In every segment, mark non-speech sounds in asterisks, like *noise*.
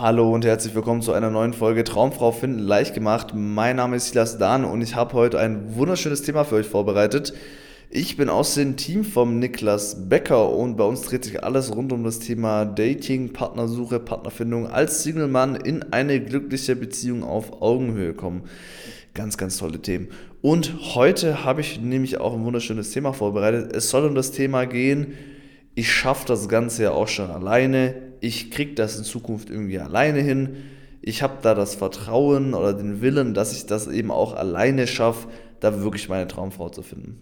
Hallo und herzlich willkommen zu einer neuen Folge Traumfrau finden leicht gemacht. Mein Name ist Silas Dahn und ich habe heute ein wunderschönes Thema für euch vorbereitet. Ich bin aus dem Team vom Niklas Becker und bei uns dreht sich alles rund um das Thema Dating, Partnersuche, Partnerfindung als Single-Mann in eine glückliche Beziehung auf Augenhöhe kommen. Ganz, ganz tolle Themen. Und heute habe ich nämlich auch ein wunderschönes Thema vorbereitet. Es soll um das Thema gehen, ich schaffe das Ganze ja auch schon alleine, ich kriege das in Zukunft irgendwie alleine hin, ich habe da das Vertrauen oder den Willen, dass ich das eben auch alleine schaffe, da wirklich meine Traumfrau zu finden.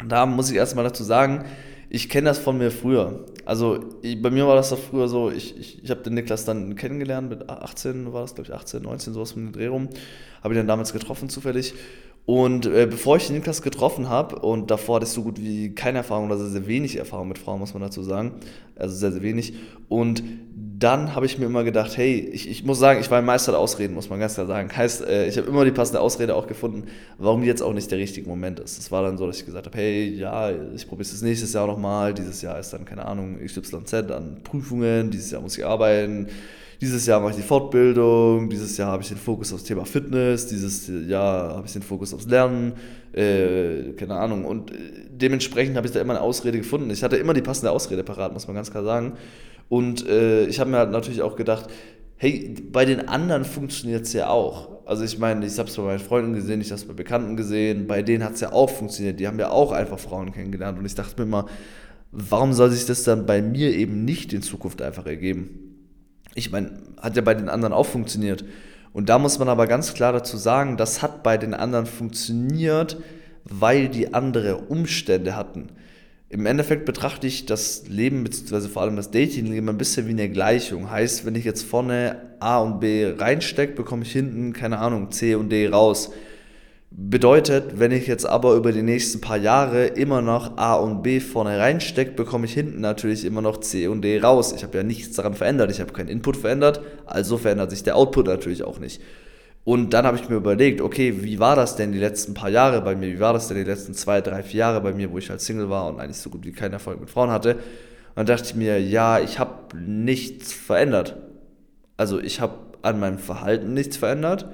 Und da muss ich erstmal dazu sagen, ich kenne das von mir früher. Also ich, bei mir war das doch früher so, ich, ich, ich habe den Niklas dann kennengelernt, mit 18 war das, glaube ich, 18, 19, sowas mit dem Dreh rum. Habe ich dann damals getroffen zufällig. Und äh, bevor ich den Niklas getroffen habe, und davor hatte ich so gut wie keine Erfahrung oder sehr, sehr wenig Erfahrung mit Frauen, muss man dazu sagen. Also sehr, sehr wenig. Und dann habe ich mir immer gedacht, hey, ich, ich muss sagen, ich war ein Meister der Ausreden, muss man ganz klar sagen. Heißt, äh, ich habe immer die passende Ausrede auch gefunden, warum jetzt auch nicht der richtige Moment ist. Es war dann so, dass ich gesagt habe, hey, ja, ich probiere es nächstes Jahr nochmal. Dieses Jahr ist dann, keine Ahnung, XYZ an Prüfungen, dieses Jahr muss ich arbeiten dieses Jahr mache ich die Fortbildung, dieses Jahr habe ich den Fokus aufs Thema Fitness, dieses Jahr habe ich den Fokus aufs Lernen, äh, keine Ahnung. Und äh, dementsprechend habe ich da immer eine Ausrede gefunden. Ich hatte immer die passende Ausrede parat, muss man ganz klar sagen. Und äh, ich habe mir halt natürlich auch gedacht, hey, bei den anderen funktioniert es ja auch. Also ich meine, ich habe es bei meinen Freunden gesehen, ich habe es bei Bekannten gesehen, bei denen hat es ja auch funktioniert. Die haben ja auch einfach Frauen kennengelernt. Und ich dachte mir immer, warum soll sich das dann bei mir eben nicht in Zukunft einfach ergeben? ich meine, hat ja bei den anderen auch funktioniert. Und da muss man aber ganz klar dazu sagen, das hat bei den anderen funktioniert, weil die andere Umstände hatten. Im Endeffekt betrachte ich das Leben, beziehungsweise vor allem das Datingleben, ein bisschen wie eine Gleichung. Heißt, wenn ich jetzt vorne A und B reinstecke, bekomme ich hinten, keine Ahnung, C und D raus. Bedeutet, wenn ich jetzt aber über die nächsten paar Jahre immer noch A und B vorne reinstecke, bekomme ich hinten natürlich immer noch C und D raus. Ich habe ja nichts daran verändert, ich habe keinen Input verändert, also verändert sich der Output natürlich auch nicht. Und dann habe ich mir überlegt, okay, wie war das denn die letzten paar Jahre bei mir? Wie war das denn die letzten zwei, drei, vier Jahre bei mir, wo ich halt Single war und eigentlich so gut wie keinen Erfolg mit Frauen hatte? Und dann dachte ich mir, ja, ich habe nichts verändert. Also ich habe an meinem Verhalten nichts verändert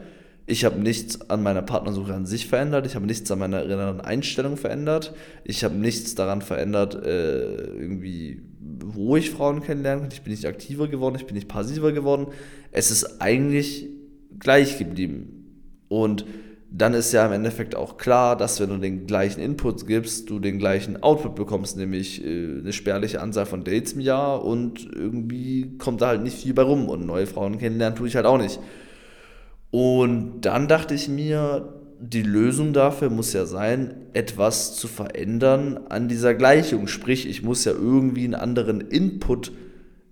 ich habe nichts an meiner Partnersuche an sich verändert. Ich habe nichts an meiner inneren Einstellung verändert. Ich habe nichts daran verändert, äh, irgendwie, wo ich Frauen kennenlernen kann. Ich bin nicht aktiver geworden, ich bin nicht passiver geworden. Es ist eigentlich gleich geblieben. Und dann ist ja im Endeffekt auch klar, dass wenn du den gleichen Input gibst, du den gleichen Output bekommst, nämlich äh, eine spärliche Anzahl von Dates im Jahr und irgendwie kommt da halt nicht viel bei rum und neue Frauen kennenlernen tue ich halt auch nicht. Und dann dachte ich mir, die Lösung dafür muss ja sein, etwas zu verändern an dieser Gleichung. Sprich, ich muss ja irgendwie einen anderen Input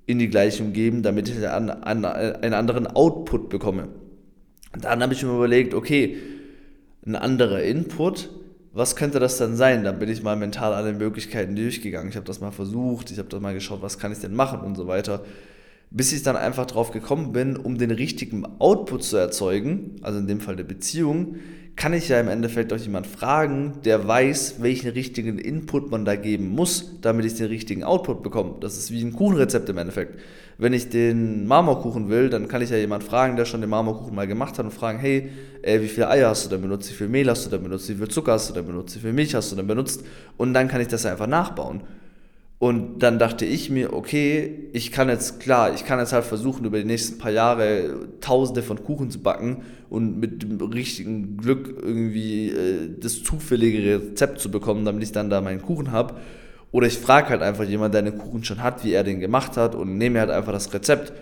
in die Gleichung geben, damit ich einen, einen anderen Output bekomme. Dann habe ich mir überlegt, okay, ein anderer Input, was könnte das dann sein? Dann bin ich mal mental alle Möglichkeiten durchgegangen. Ich habe das mal versucht, ich habe da mal geschaut, was kann ich denn machen und so weiter bis ich dann einfach drauf gekommen bin, um den richtigen Output zu erzeugen, also in dem Fall der Beziehung, kann ich ja im Endeffekt auch jemand fragen, der weiß, welchen richtigen Input man da geben muss, damit ich den richtigen Output bekomme. Das ist wie ein Kuchenrezept im Endeffekt. Wenn ich den Marmorkuchen will, dann kann ich ja jemand fragen, der schon den Marmorkuchen mal gemacht hat und fragen, hey, äh, wie viele Eier hast du denn benutzt, wie viel Mehl hast du denn benutzt, wie viel Zucker hast du denn benutzt, wie viel Milch hast du denn benutzt und dann kann ich das einfach nachbauen. Und dann dachte ich mir, okay, ich kann jetzt, klar, ich kann jetzt halt versuchen, über die nächsten paar Jahre tausende von Kuchen zu backen und mit dem richtigen Glück irgendwie äh, das zufällige Rezept zu bekommen, damit ich dann da meinen Kuchen habe. Oder ich frage halt einfach jemanden, der einen Kuchen schon hat, wie er den gemacht hat und nehme halt einfach das Rezept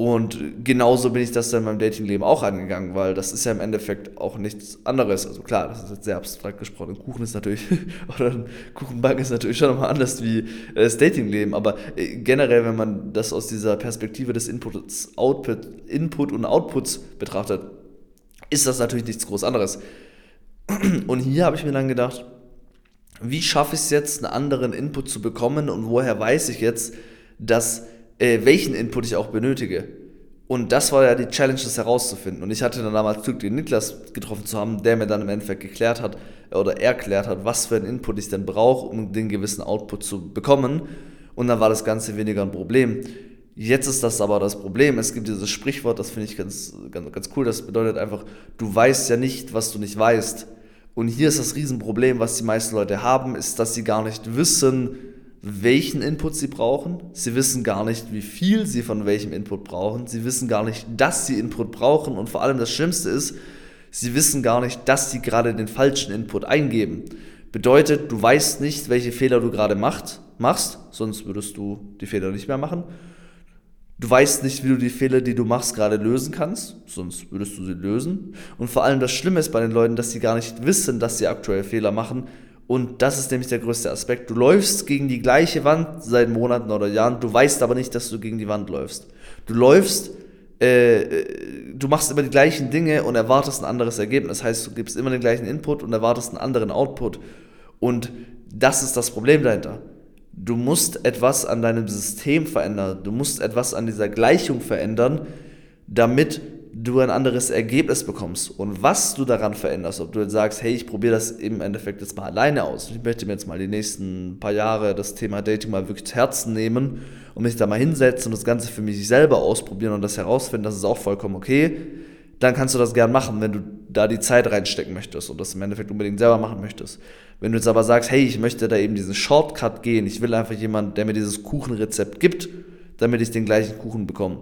und genauso bin ich das dann meinem Datingleben auch angegangen, weil das ist ja im Endeffekt auch nichts anderes. Also klar, das ist jetzt sehr abstrakt gesprochen. Ein Kuchen ist natürlich, *laughs* oder ein Kuchenbacken ist natürlich schon nochmal anders wie das Datingleben. Aber äh, generell, wenn man das aus dieser Perspektive des Inputs, Output, Input und Outputs betrachtet, ist das natürlich nichts groß anderes. Und hier habe ich mir dann gedacht, wie schaffe ich es jetzt, einen anderen Input zu bekommen und woher weiß ich jetzt, dass äh, welchen Input ich auch benötige. Und das war ja die Challenge, das herauszufinden. Und ich hatte dann damals Glück, den Niklas getroffen zu haben, der mir dann im Endeffekt geklärt hat oder erklärt hat, was für einen Input ich denn brauche, um den gewissen Output zu bekommen. Und dann war das Ganze weniger ein Problem. Jetzt ist das aber das Problem. Es gibt dieses Sprichwort, das finde ich ganz, ganz, ganz cool. Das bedeutet einfach, du weißt ja nicht, was du nicht weißt. Und hier ist das Riesenproblem, was die meisten Leute haben, ist, dass sie gar nicht wissen, welchen Input sie brauchen. Sie wissen gar nicht, wie viel sie von welchem Input brauchen. Sie wissen gar nicht, dass sie Input brauchen. Und vor allem das Schlimmste ist, sie wissen gar nicht, dass sie gerade den falschen Input eingeben. Bedeutet, du weißt nicht, welche Fehler du gerade macht, machst, sonst würdest du die Fehler nicht mehr machen. Du weißt nicht, wie du die Fehler, die du machst, gerade lösen kannst, sonst würdest du sie lösen. Und vor allem das Schlimme ist bei den Leuten, dass sie gar nicht wissen, dass sie aktuell Fehler machen. Und das ist nämlich der größte Aspekt. Du läufst gegen die gleiche Wand seit Monaten oder Jahren, du weißt aber nicht, dass du gegen die Wand läufst. Du läufst, äh, äh du machst immer die gleichen Dinge und erwartest ein anderes Ergebnis. Das heißt, du gibst immer den gleichen Input und erwartest einen anderen Output. Und das ist das Problem dahinter. Du musst etwas an deinem System verändern. Du musst etwas an dieser Gleichung verändern, damit du ein anderes Ergebnis bekommst. Und was du daran veränderst, ob du jetzt sagst, hey, ich probiere das im Endeffekt jetzt mal alleine aus. Ich möchte mir jetzt mal die nächsten paar Jahre das Thema Dating mal wirklich zu Herzen nehmen und mich da mal hinsetzen und das Ganze für mich selber ausprobieren und das herausfinden, das ist auch vollkommen okay dann kannst du das gern machen, wenn du da die Zeit reinstecken möchtest und das im Endeffekt unbedingt selber machen möchtest. Wenn du jetzt aber sagst, hey, ich möchte da eben diesen Shortcut gehen, ich will einfach jemanden, der mir dieses Kuchenrezept gibt, damit ich den gleichen Kuchen bekomme.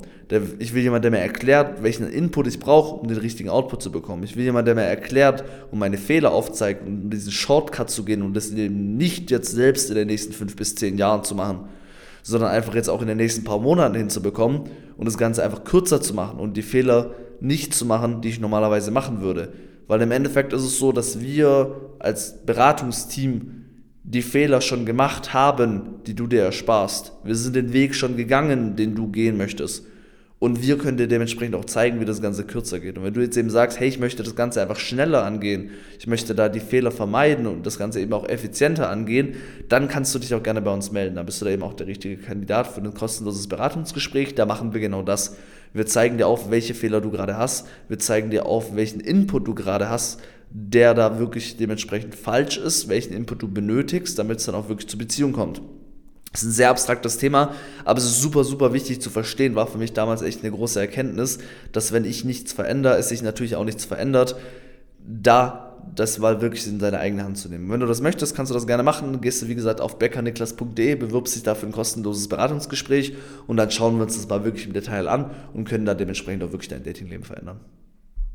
ich will jemanden, der mir erklärt, welchen Input ich brauche, um den richtigen Output zu bekommen. Ich will jemanden, der mir erklärt und meine Fehler aufzeigt, um diesen Shortcut zu gehen und das eben nicht jetzt selbst in den nächsten fünf bis zehn Jahren zu machen, sondern einfach jetzt auch in den nächsten paar Monaten hinzubekommen und das Ganze einfach kürzer zu machen und die Fehler nicht zu machen, die ich normalerweise machen würde. Weil im Endeffekt ist es so, dass wir als Beratungsteam die Fehler schon gemacht haben, die du dir ersparst. Wir sind den Weg schon gegangen, den du gehen möchtest. Und wir können dir dementsprechend auch zeigen, wie das Ganze kürzer geht. Und wenn du jetzt eben sagst, hey, ich möchte das Ganze einfach schneller angehen, ich möchte da die Fehler vermeiden und das Ganze eben auch effizienter angehen, dann kannst du dich auch gerne bei uns melden. Dann bist du da eben auch der richtige Kandidat für ein kostenloses Beratungsgespräch. Da machen wir genau das. Wir zeigen dir auf, welche Fehler du gerade hast. Wir zeigen dir auf, welchen Input du gerade hast, der da wirklich dementsprechend falsch ist, welchen Input du benötigst, damit es dann auch wirklich zur Beziehung kommt. Das ist ein sehr abstraktes Thema, aber es ist super, super wichtig zu verstehen. War für mich damals echt eine große Erkenntnis, dass wenn ich nichts verändere, es sich natürlich auch nichts verändert. Da das mal wirklich in deine eigene Hand zu nehmen. Wenn du das möchtest, kannst du das gerne machen. Gehst du, wie gesagt, auf beckerniklas.de, bewirbst dich dafür ein kostenloses Beratungsgespräch und dann schauen wir uns das mal wirklich im Detail an und können da dementsprechend auch wirklich dein Datingleben verändern.